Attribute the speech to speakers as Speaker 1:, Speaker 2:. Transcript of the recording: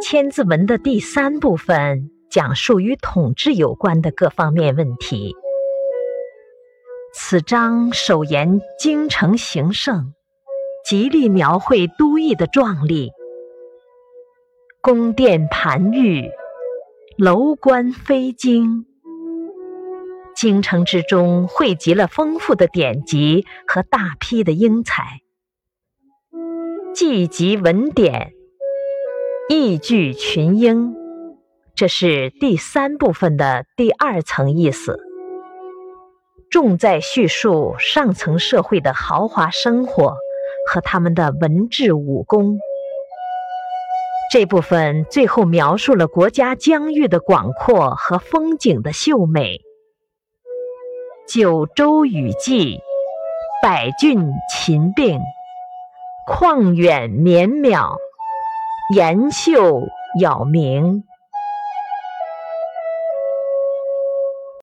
Speaker 1: 千字文的第三部分讲述与统治有关的各方面问题。此章首言京城形胜，极力描绘都邑的壮丽，宫殿盘郁，楼观飞京。京城之中汇集了丰富的典籍和大批的英才，记集文典，意聚群英，这是第三部分的第二层意思，重在叙述上层社会的豪华生活和他们的文治武功。这部分最后描述了国家疆域的广阔和风景的秀美。九州雨霁，百郡秦并，旷远绵渺，岩秀杳明。